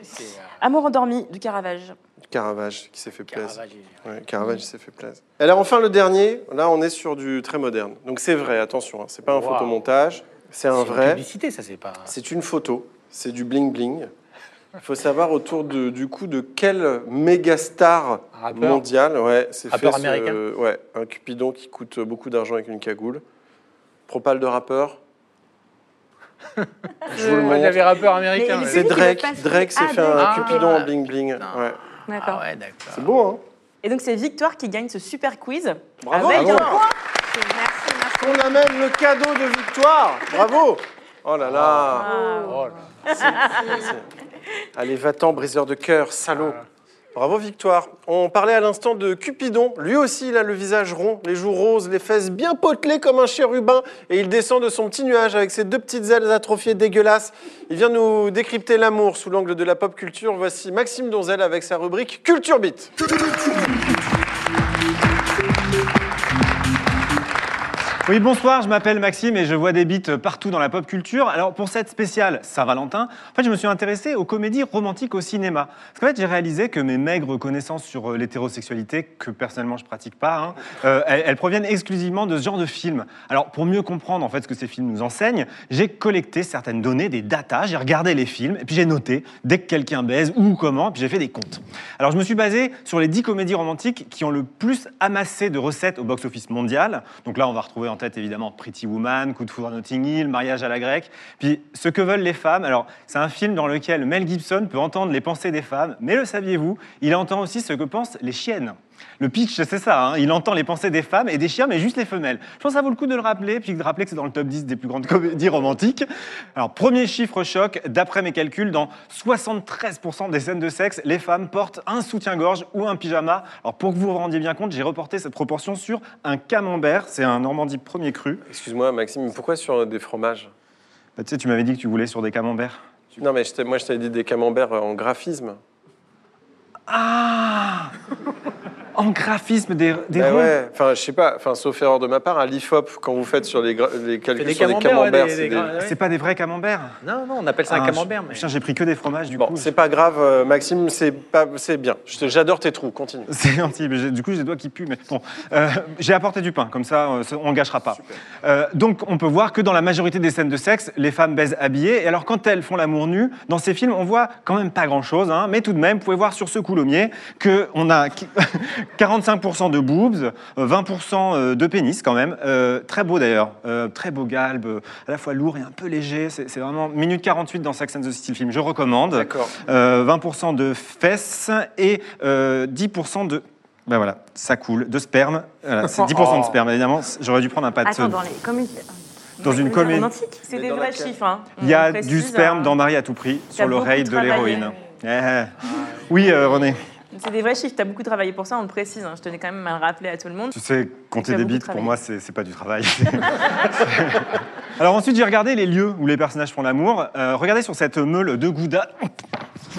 Amour endormi du Caravage. Caravage qui s'est fait plaisir. Caravage, il- Ouais, Caravage s'est fait plaisir. Et alors enfin le dernier, là on est sur du très moderne. Donc c'est vrai, attention, hein, c'est pas un Wow. photomontage, c'est un C'est une vrai. publicité, ça c'est pas. C'est une photo, c'est du bling bling. Il faut savoir autour de, du coup de quel méga star rappeur mondial, ouais, c'est Rappeur fait ce- américain ouais, un Cupidon qui coûte beaucoup d'argent avec une cagoule. Propale de rappeur. *laughs* Je vous le montre. j'avais rappeur américain. Mais mais- C'est Drake. Drake s'est Ah, fait un Drake. Cupidon Ah. en bling bling. Non. Ouais. D'accord. Ah ouais, d'accord. C'est beau, hein Et donc c'est Victoire qui gagne ce super quiz. Bravo, avec bravo. un point. On amène le cadeau de victoire. Bravo. Oh là là. Oh là. Allez, va-t'en, briseur de cœur, salaud. Bravo, Victoire. On parlait à l'instant de Cupidon. Lui aussi, il a le visage rond, les joues roses, les fesses bien potelées comme un chérubin. Et il descend de son petit nuage avec ses deux petites ailes atrophiées dégueulasses. Il vient nous décrypter l'amour sous l'angle de la pop culture. Voici Maxime Donzel avec sa rubrique Culture Beat. Oui, bonsoir, je m'appelle Maxime et je vois des beats partout dans la pop culture. Alors, pour cette spéciale Saint-Valentin, en fait, je me suis intéressé aux comédies romantiques au cinéma. Parce qu'en fait, j'ai réalisé que mes maigres connaissances sur euh, l'hétérosexualité, que personnellement je pratique pas, hein, euh, elles, proviennent exclusivement de ce genre de films. Alors, pour mieux comprendre en fait ce que ces films nous enseignent, j'ai collecté certaines données, des datas, j'ai regardé les films et puis j'ai noté dès que quelqu'un baise où, comment, puis j'ai fait des comptes. Alors, je me suis basé sur les 10 comédies romantiques qui ont le plus amassé de recettes au box-office mondial. Donc là, on va retrouver en tête évidemment Pretty Woman, Coup de foudre à Notting Hill, Mariage à la grecque. Puis Ce que veulent les femmes. Alors, c'est un film dans lequel Mel Gibson peut entendre les pensées des femmes, mais le saviez-vous, il entend aussi ce que pensent les chiennes. Le pitch, c'est ça. hein. Il entend les pensées des femmes et des chiens, mais juste les femelles. Je pense que ça vaut le coup de le rappeler, puis de rappeler que c'est dans le top 10 des plus grandes comédies romantiques. Alors, premier chiffre choc, d'après mes calculs, dans 73% des scènes de sexe, les femmes portent un soutien-gorge ou un pyjama. Alors, pour que vous vous rendiez bien compte, j'ai reporté cette proportion sur un camembert. C'est un Normandie premier cru. Excuse-moi, Maxime, mais pourquoi sur des fromages? Bah, tu sais, tu m'avais dit que tu voulais sur des camemberts. Non, mais je moi, je t'avais dit des camemberts en graphisme. Ah En graphisme des, des ronds. ouais, enfin, je sais pas, enfin, sauf erreur de ma part, à l'IFOP, quand vous faites sur les, les calculs des sur les camemberts, ouais, des- c'est des des- ouais. Pas des vrais camemberts Non, non, on appelle ça un Ah, camembert. Mais... Putain, j'ai pris que des fromages du Bon, coup. c'est pas grave, euh, Maxime, c'est pas, c'est bien. J'adore tes trous, continue. *laughs* C'est gentil, mais du coup j'ai des doigts qui puent. Mais bon, Euh, j'ai apporté du pain, comme ça euh, on ne gâchera pas. Euh, donc on peut voir que dans la majorité des scènes de sexe, les femmes baisent habillées. Et alors quand elles font l'amour nu, dans ces films, on voit quand même pas grand-chose. hein, mais tout de même, vous pouvez voir sur ce coulommier qu'on a qui- *laughs* 45% de boobs, euh, 20% de pénis quand même. Euh, très beau d'ailleurs, Euh, très beau galbe, euh, à la fois lourd et un peu léger. C'est vraiment minute 48 dans Sex and the City film. Je recommande. D'accord. Euh, 20% de fesses et euh, 10% de. Ben voilà, ça coule, de sperme. Voilà, c'est *laughs* 10% de sperme, évidemment. J'aurais dû prendre un pas de. Attends, dans les comédies. Dans une comédie. romantique C'est des vrais laquelle chiffres. Hein. Il y a précise, du sperme hein. dans Marie à tout prix, sur l'oreille de l'héroïne. Eh. Oui, euh, René, C'est des vrais chiffres. Tu as beaucoup travaillé pour ça, on le précise. hein. Je tenais quand même à le rappeler à tout le monde. tu sais, compter des bits, pour moi, c'est c'est pas du travail. *laughs* Alors ensuite, j'ai regardé les lieux où les personnages font l'amour. Euh, regardez sur cette meule de Gouda.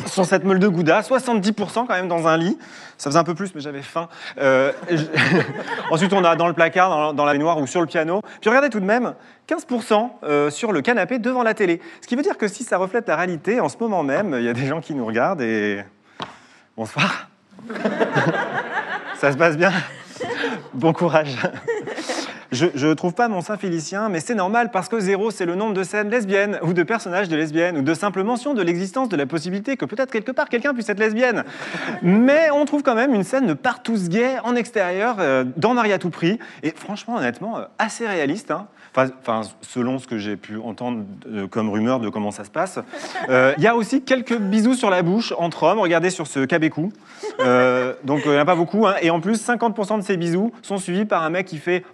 Sur cette meule de Gouda, 70% quand même dans un lit. Ça faisait un peu plus, mais j'avais faim. Euh, je- *laughs* Ensuite, on a dans le placard, dans, dans la baignoire ou sur le piano. Puis regardez tout de même, 15% euh, sur le canapé devant la télé. Ce qui veut dire que si ça reflète la réalité, en ce moment même, il y a des gens qui nous regardent et... Bonsoir. ça se passe bien Bon courage. Je ne trouve pas mon Saint Félicien, mais c'est normal parce que zéro, c'est le nombre de scènes lesbiennes ou de personnages de lesbiennes ou de simple mention de l'existence de la possibilité que peut-être quelque part quelqu'un puisse être lesbienne. Mais on trouve quand même une scène de partous gay en extérieur euh, dans Marie à tout prix et franchement, honnêtement, euh, assez réaliste. hein. Enfin, selon ce que j'ai pu entendre euh, comme rumeur de comment ça se passe. Euh, Il y a aussi quelques bisous sur la bouche entre hommes. Regardez sur ce cabécou. Euh, donc il n'y en a pas beaucoup. hein. Et en plus, 50% de ces bisous sont suivis par un mec qui fait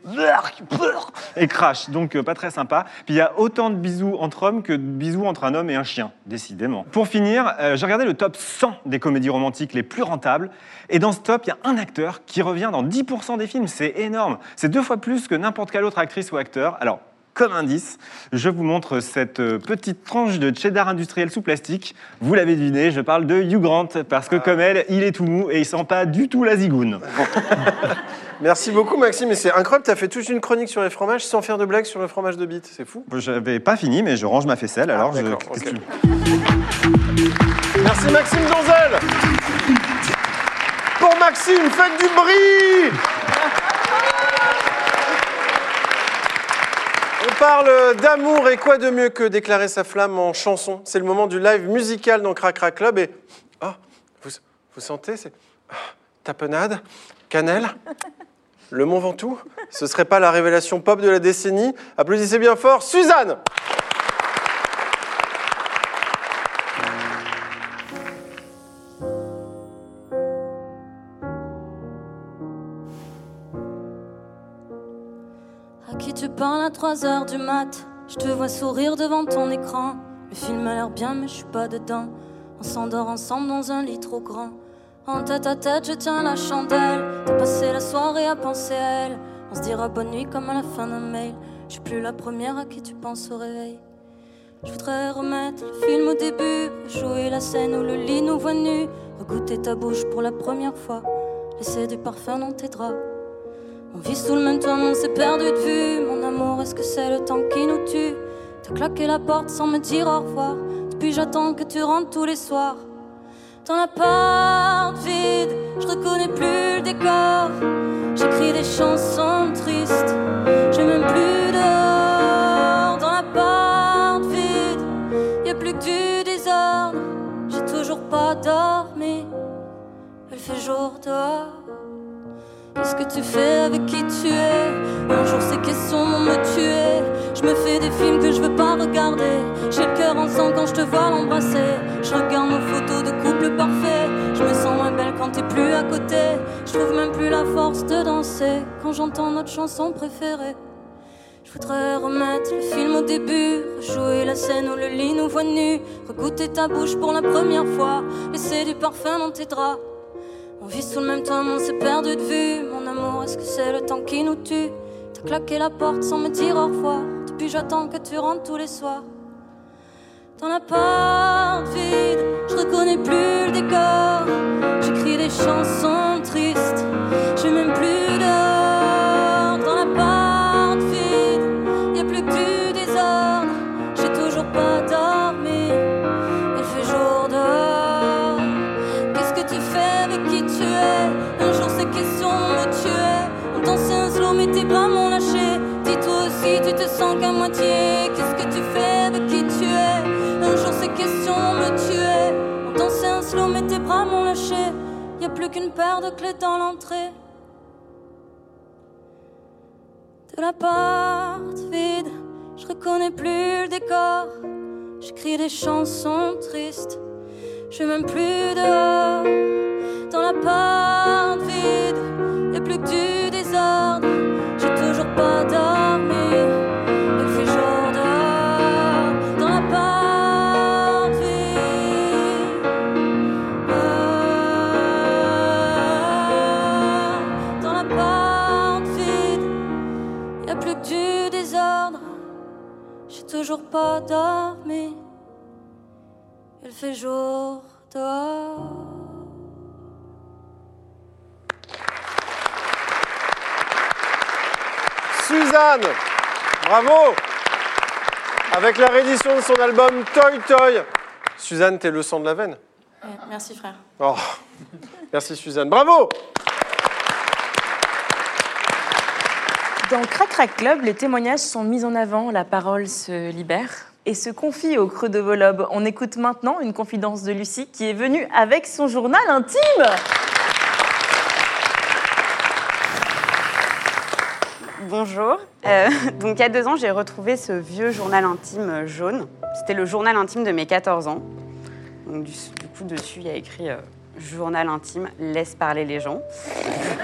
et crache. Donc pas très sympa. Puis il y a autant de bisous entre hommes que de bisous entre un homme et un chien, décidément. Pour finir, j'ai regardé le top 100 des comédies romantiques les plus rentables. Et dans ce top, il y a un acteur qui revient dans 10% des films. C'est énorme. C'est deux fois plus que n'importe quelle autre actrice ou acteur. Alors, comme indice, je vous montre cette euh, petite tranche de cheddar industriel sous plastique. Vous l'avez deviné, je parle de Hugh Grant, parce que comme elle, il est tout mou et il sent pas du tout la zigoune. *laughs* Merci beaucoup, Maxime. Et c'est incroyable, tu as fait toute une chronique sur les fromages sans faire de blagues sur le fromage de bite. C'est fou. J'avais pas fini, mais je range ma faisselle, alors je... tu- Merci, Maxime Donzel. Pour Maxime, faites du bruit parle d'amour et quoi de mieux que déclarer sa flamme en chanson? C'est le moment du live musical dans Crac Crac Club et... Oh, vous, vous sentez c'est... ah, Tapenade Cannelle? Le Mont Ventoux? Ce serait pas la révélation pop de la décennie? Applaudissez bien fort, Suzanne 3 heures du mat Je te vois sourire devant ton écran. Le film a l'air bien, mais je suis pas dedans. On s'endort ensemble dans un lit trop grand. En tête à tête, je tiens la chandelle. T'as passé la soirée à penser à elle. On se dira bonne nuit comme à la fin d'un mail. Je suis plus la première à qui tu penses au réveil. Je voudrais remettre le film au début, jouer la scène où le lit nous voit nus, regoûter ta bouche pour la première fois, laisser du parfum dans tes draps. On vit sous le même toit, on s'est perdu de vue. Mon amour, est-ce que c'est le temps qui nous tue? T'as claqué la porte sans me dire au revoir. Depuis, j'attends que tu rentres tous les soirs. Dans l'appart vide, je reconnais plus le décor. J'écris des chansons tristes, j'ai même plus dehors. Dans l'appart vide, y a plus que du désordre. J'ai toujours pas dormi, elle fait jour dehors. Qu'est-ce que tu fais avec qui tu es Un jour ces questions vont me tuer. Je me fais des films que je veux pas regarder. J'ai le cœur en sang quand je te vois l'embrasser. Je regarde nos photos de couple parfait. Je me sens moins belle quand t'es plus à côté. Je trouve même plus la force de danser quand j'entends notre chanson préférée. Je voudrais remettre le film au début, rejouer la scène où le lit nous voit nus, regoûter ta bouche pour la première fois, laisser du parfum dans tes draps. On vit sous le même temps, on s'est perdu de vue. Mon amour, est-ce que c'est le temps qui nous tue? T'as claqué la porte sans me dire au revoir. Depuis, j'attends que tu rentres tous les soirs. Dans l'appart vide, je reconnais plus le décor. J'écris des chansons tristes, j'ai même plus dehors. Qu'est-ce que tu fais avec qui tu es? Un jour ces questions me tuaient. On dansait un slow, mais tes bras m'ont lâché. Y a plus qu'une paire de clés dans l'entrée. De l'appart vide, je reconnais plus le décor. J'écris des chansons tristes. Je suis même plus dehors, dans l'appart vide, y plus que du Il fait jour dehors. Suzanne Bravo Avec la réédition de son album Toy Toy. Suzanne, t'es le sang de la veine Merci frère. Oh, Merci Suzanne. Bravo Dans Crac Crac Club, les témoignages sont mis en avant, la parole se libère et se confie au creux de vos lobes. On écoute maintenant une confidence de Lucie qui est venue avec son journal intime. Bonjour. Euh, donc, il y a deux ans, j'ai retrouvé ce vieux journal intime jaune. C'était le journal intime de mes 14 ans. Du coup, dessus, il y a écrit euh, Journal intime, laisse parler les gens.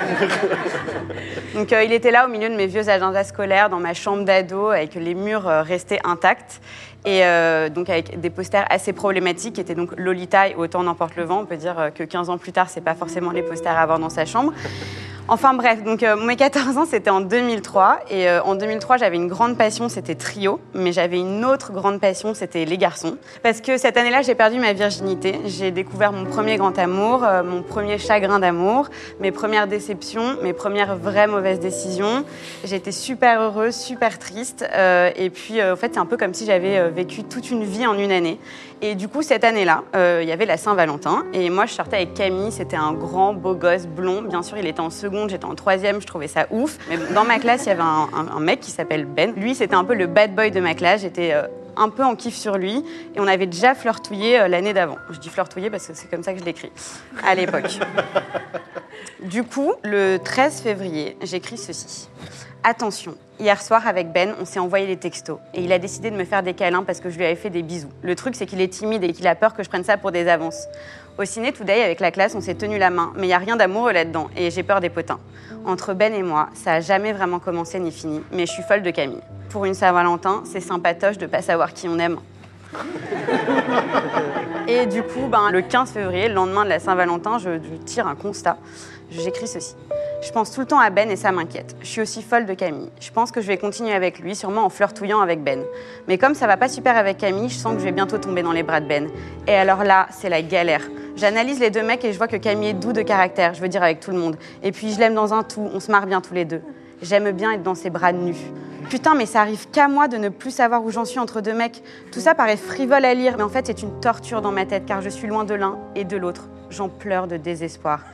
*laughs* donc, euh, il était là au milieu de mes vieux agendas scolaires, dans ma chambre d'ado, avec les murs euh, restés intacts. Et euh, donc avec des posters assez problématiques, qui étaient donc Lolita et Autant n'emporte le vent. On peut dire que 15 ans plus tard, c'est pas forcément les posters à avoir dans sa chambre. Enfin bref, donc euh, mes 14 ans, c'était en 2003. Et euh, en 2003, j'avais une grande passion, c'était trio. Mais j'avais une autre grande passion, c'était les garçons. Parce que cette année-là, j'ai perdu ma virginité. J'ai découvert mon premier grand amour, euh, mon premier chagrin d'amour, mes premières déceptions, mes premières vraies mauvaises décisions. J'étais super heureuse, super triste. et puis, en fait, c'est un peu comme si j'avais vécu toute une vie en une année. Et du coup, cette année-là, euh, il y avait la Saint-Valentin. Et moi, je sortais avec Camille. C'était un grand, beau gosse, blond. Bien sûr, il était en seconde, j'étais en troisième. Je trouvais ça ouf. Mais dans ma classe, il y avait un, un- un mec qui s'appelle Ben. Lui, c'était un peu le bad boy de ma classe. J'étais euh, un peu en kiff sur lui. Et on avait déjà flirtouillé euh, l'année d'avant. Je dis flirtouillé parce que c'est comme ça que je l'écris à l'époque. *laughs* Du coup, le 13 février, j'écris ceci. Attention, hier soir avec Ben, on s'est envoyé des textos et il a décidé de me faire des câlins parce que je lui avais fait des bisous. Le truc, c'est qu'il est timide et qu'il a peur que je prenne ça pour des avances. Au ciné Today, avec la classe, on s'est tenu la main, mais il n'y a rien d'amoureux là-dedans et j'ai peur des potins. Entre Ben et moi, ça a jamais vraiment commencé ni fini, mais je suis folle de Camille. Pour une Saint-Valentin, c'est sympatoche de pas savoir qui on aime. Et du coup, ben, le 15 février, le lendemain de la Saint-Valentin, je, je tire un constat. J'écris ceci. Je pense tout le temps à Ben et ça m'inquiète. Je suis aussi folle de Camille. Je pense que je vais continuer avec lui, sûrement en flirtouillant avec Ben. Mais comme ça va pas super avec Camille, je sens que je vais bientôt tomber dans les bras de Ben. Et alors là, c'est la galère. J'analyse les deux mecs et je vois que Camille est doux de caractère, je veux dire avec tout le monde. Et puis je l'aime dans un tout, on se marre bien tous les deux. J'aime bien être dans ses bras nus. Putain, mais ça arrive qu'à moi de ne plus savoir où j'en suis entre deux mecs. Tout ça paraît frivole à lire, mais en fait, c'est une torture dans ma tête car je suis loin de l'un et de l'autre. J'en pleure de désespoir. *laughs*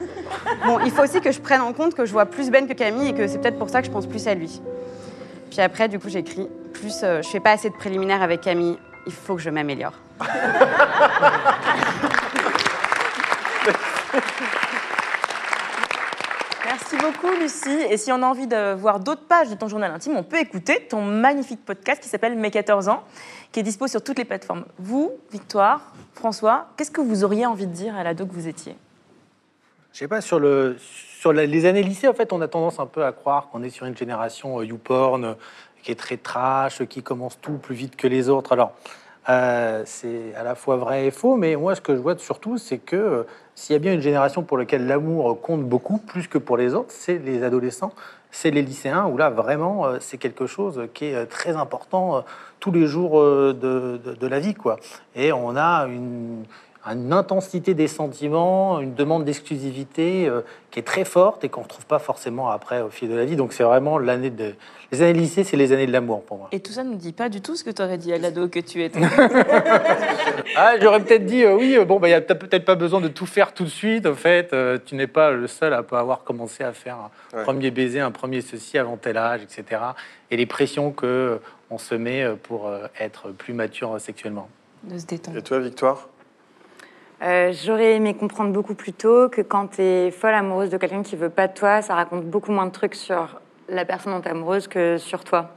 Bon, il faut aussi que je prenne en compte que je vois plus Ben que Camille et que c'est peut-être pour ça que je pense plus à lui. Puis après, du coup, j'écris plus euh, je fais pas assez de préliminaires avec Camille, il faut que je m'améliore. *laughs* Merci beaucoup, Lucie. Et si on a envie de voir d'autres pages de ton journal intime, on peut écouter ton magnifique podcast qui s'appelle Mes 14 ans, qui est dispo sur toutes les plateformes. Vous, Victoire, François, qu'est-ce que vous auriez envie de dire à l'ado que vous étiez? Je sais pas, sur, les années lycée, en fait, on a tendance un peu à croire qu'on est sur une génération euh, YouPorn euh, qui est très trash, qui commence tout plus vite que les autres. Alors, euh, c'est à la fois vrai et faux, mais moi, ce que je vois surtout, c'est que s'il y a bien une génération pour laquelle l'amour compte beaucoup, plus que pour les autres, c'est les adolescents, c'est les lycéens, où là, vraiment, euh, c'est quelque chose qui est euh, très important euh, tous les jours de, de- de la vie, quoi. Et on a une, une intensité des sentiments, une demande d'exclusivité euh, qui est très forte et qu'on ne retrouve pas forcément après au fil de la vie. Donc c'est vraiment l'année de... Les années lycée, c'est les années de l'amour pour moi. Et tout ça ne nous dit pas du tout ce que tu aurais dit à l'ado que tu étais. *laughs* *laughs* Ah, j'aurais peut-être dit, euh, oui, euh, bon, bah, il n'y a peut- peut-être pas besoin de tout faire tout de suite. En fait, euh, tu n'es pas le seul à pas avoir commencé à faire un Ouais. premier baiser, un premier ceci avant tel âge, etc. Et les pressions que on se met pour être plus mature sexuellement. de se détendre. Et toi, Victoire? Euh, J'aurais aimé comprendre beaucoup plus tôt que quand tu es folle amoureuse de quelqu'un qui veut pas de toi, ça raconte beaucoup moins de trucs sur la personne dont tu es amoureuse que sur toi.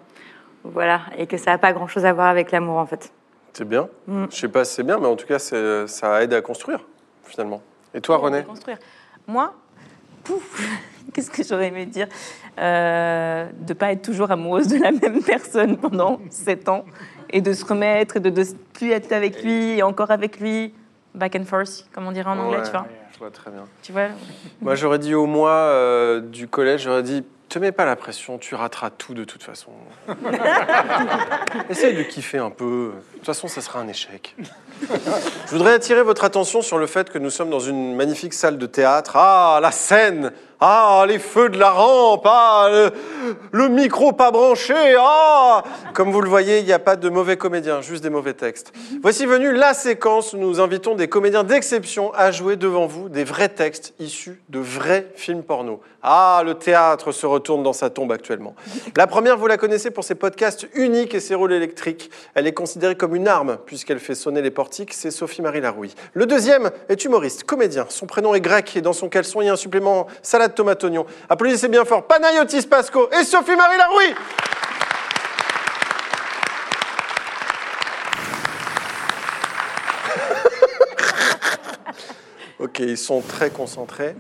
Voilà, et que ça n'a pas grand-chose à voir avec l'amour en fait. C'est bien. Mm. Je sais pas si c'est bien, mais en tout cas, ça aide à construire, finalement. Et toi, René Construire. Moi, pouf, *laughs* qu'est-ce que j'aurais aimé dire Euh, De pas être toujours amoureuse de la même *laughs* personne pendant sept ans et de se remettre et de ne plus être avec lui et encore avec lui, back and forth, comme on dirait en anglais, Ouais, tu vois. Je vois très bien. Tu vois Moi, j'aurais dit au mois euh, du collège, j'aurais dit te mets pas la pression, tu rateras tout de toute façon. *laughs* Essaye de kiffer un peu. De toute façon, ça sera un échec. Je voudrais attirer votre attention sur le fait que nous sommes dans une magnifique salle de théâtre. Ah, la scène Ah, les feux de la rampe Ah, le, micro pas branché Ah Comme vous le voyez, il n'y a pas de mauvais comédiens, juste des mauvais textes. Voici venue la séquence où nous invitons des comédiens d'exception à jouer devant vous des vrais textes issus de vrais films porno. Ah, le théâtre se retourne dans sa tombe actuellement. La première, vous la connaissez pour ses podcasts uniques et ses rôles électriques. Elle est considérée comme une arme puisqu'elle fait sonner les portiques, c'est Sophie-Marie Larouille. Le deuxième est humoriste, comédien. Son prénom est grec et dans son caleçon, il y a un supplément salade tomate oignon. Applaudissez bien fort Panayotis Pasco et Sophie-Marie Larouille *laughs* Ok, ils sont très concentrés.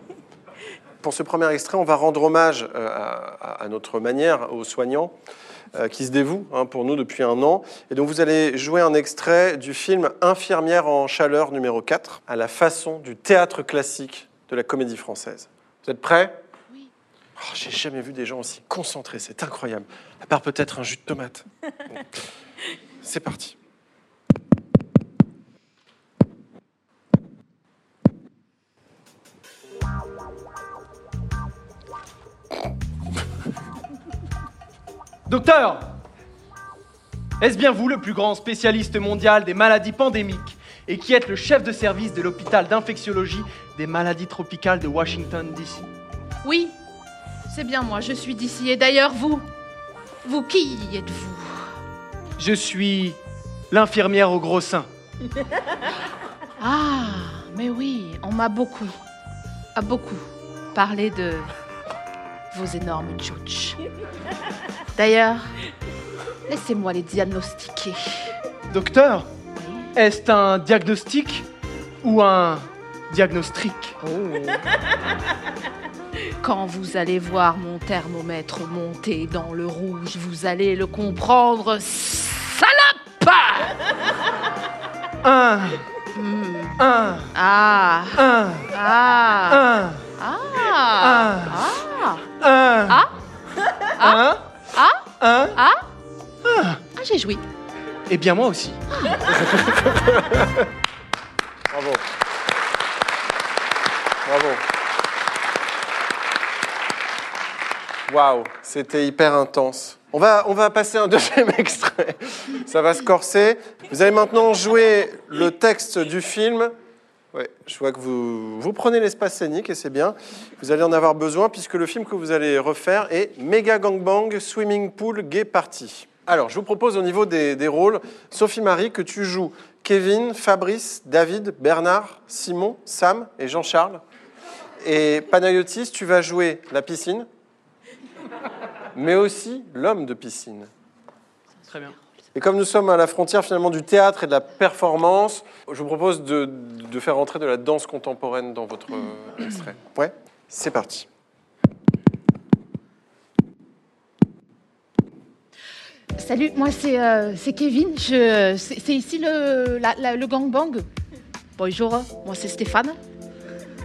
Pour ce premier extrait, on va rendre hommage euh, à, à notre manière aux soignants euh, qui se dévouent hein, pour nous depuis un an. Et donc vous allez jouer un extrait du film Infirmière en chaleur numéro 4, à la façon du théâtre classique de la comédie française. Vous êtes prêts? Oui. J'ai jamais vu des gens aussi concentrés, c'est incroyable. À part peut-être un jus de tomate. *laughs* C'est parti. *laughs* Docteur Est-ce bien vous le plus grand spécialiste mondial des maladies pandémiques? Et qui êtes le chef de service de l'hôpital d'infectiologie des maladies tropicales de Washington, D.C. Oui, c'est bien moi, je suis d'ici. Et d'ailleurs, vous Vous, qui êtes-vous? Je suis l'infirmière au gros sein. *laughs* Ah, mais oui, on m'a beaucoup, a beaucoup parlé de vos énormes tchouches. D'ailleurs, laissez-moi les diagnostiquer. Docteur Est-ce un diagnostic ou un diagnostic *laughs* Quand vous allez voir mon thermomètre monter dans le rouge, vous allez le comprendre, salope! Un. Hmm. Un. Ah. Un. Ah. Un. Ah. Un. Ah. Un. Ah. Un. Ah. Un. Ah. Ah, j'ai joui. Eh bien moi aussi. Bravo. Bravo. Waouh, c'était hyper intense. On va, on va passer un deuxième *laughs* extrait. Ça va se corser. Vous allez maintenant jouer le texte du film. Ouais, je vois que vous, vous prenez l'espace scénique et c'est bien. Vous allez en avoir besoin puisque le film que vous allez refaire est Mega Gangbang Swimming Pool Gay Party. Alors, je vous propose au niveau des, des rôles, Sophie Marie, que tu joues Kevin, Fabrice, David, Bernard, Simon, Sam et Jean-Charles. Et Panayotis, tu vas jouer la piscine, mais aussi l'homme de piscine. Très bien. Et comme nous sommes à la frontière finalement du théâtre et de la performance, je vous propose de, de faire entrer de la danse contemporaine dans votre euh, extrait. Ouais, c'est parti. Salut, moi c'est euh, c'est Kevin. Je, c'est c'est ici le, la- la- le gangbang. Bonjour, moi c'est Stéphane.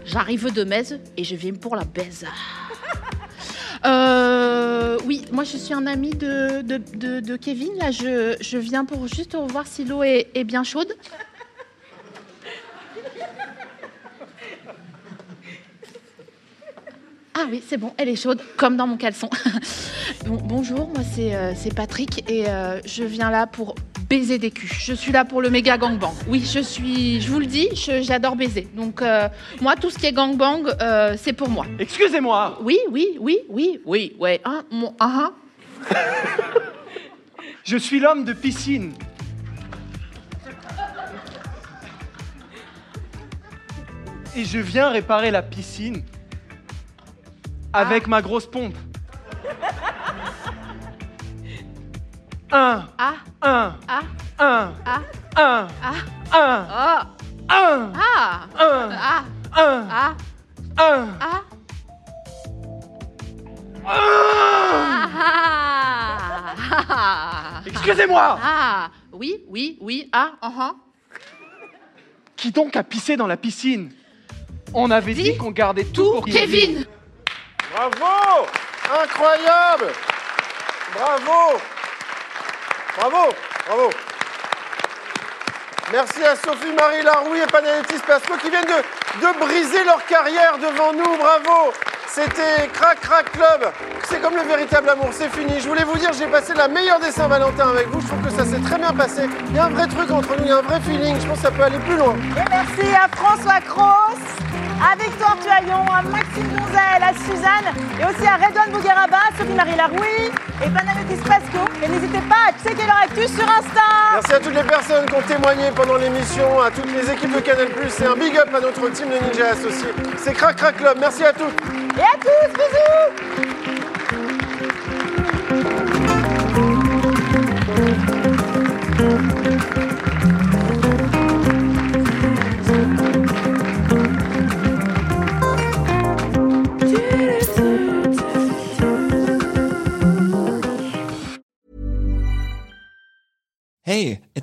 J'arrive de Metz et je viens pour la baise. *laughs* Euh, oui, moi je suis un ami de, de, de- de Kevin. Là, je, je viens pour juste voir si l'eau est, est bien chaude. Ah oui, c'est bon, elle est chaude, comme dans mon caleçon. *laughs* Bon, bonjour, moi c'est euh, c'est Patrick et euh, je viens là pour baiser des culs. Je suis là pour le méga gangbang. Oui, je suis, je vous le dis, j'adore baiser. Donc euh, moi, tout ce qui est gangbang, euh, c'est pour moi. Excusez-moi. Oui, oui, oui, oui, oui, ouais. Hein, mon, ah, ah. *laughs* Je suis l'homme de piscine. Et je viens réparer la piscine avec ma grosse pompe. Un, Ah, un, ah, un, ah, un, ah, un, ah, un, ah, un, ah, un, ah, un. ah. Ah, Excusez-moi. Ah, oui, oui, oui, ah, ah, ah. Qui donc a pissé dans la piscine? On avait dit qu'on gardait tout pour Kevin Bravo Incroyable Bravo Bravo Bravo Merci à Sophie-Marie Laroui et Panayotis Pasco qui viennent de, de briser leur carrière devant nous. Bravo C'était Crac Crac Club. C'est comme le véritable amour, c'est fini. Je voulais vous dire, j'ai passé la meilleure des Saint-Valentin avec vous. Je trouve que ça s'est très bien passé. Il y a un vrai truc entre nous, il y a un vrai feeling. Je pense que ça peut aller plus loin. Et merci à François Cross, à Victor Tuaillon, à Maxime Donzel, à Suzanne et aussi à Redouane Bougueraba, Sophie-Marie Laroui et Panayotis Pasco. Et n'hésitez pas à checker leur actu sur Insta. Merci à toutes les personnes qui ont témoigné pendant l'émission, à toutes les équipes de Canal+, et un big up à notre team de Ninja Associés. C'est Crac Crac Club, merci à toutes. Et à tous, bisous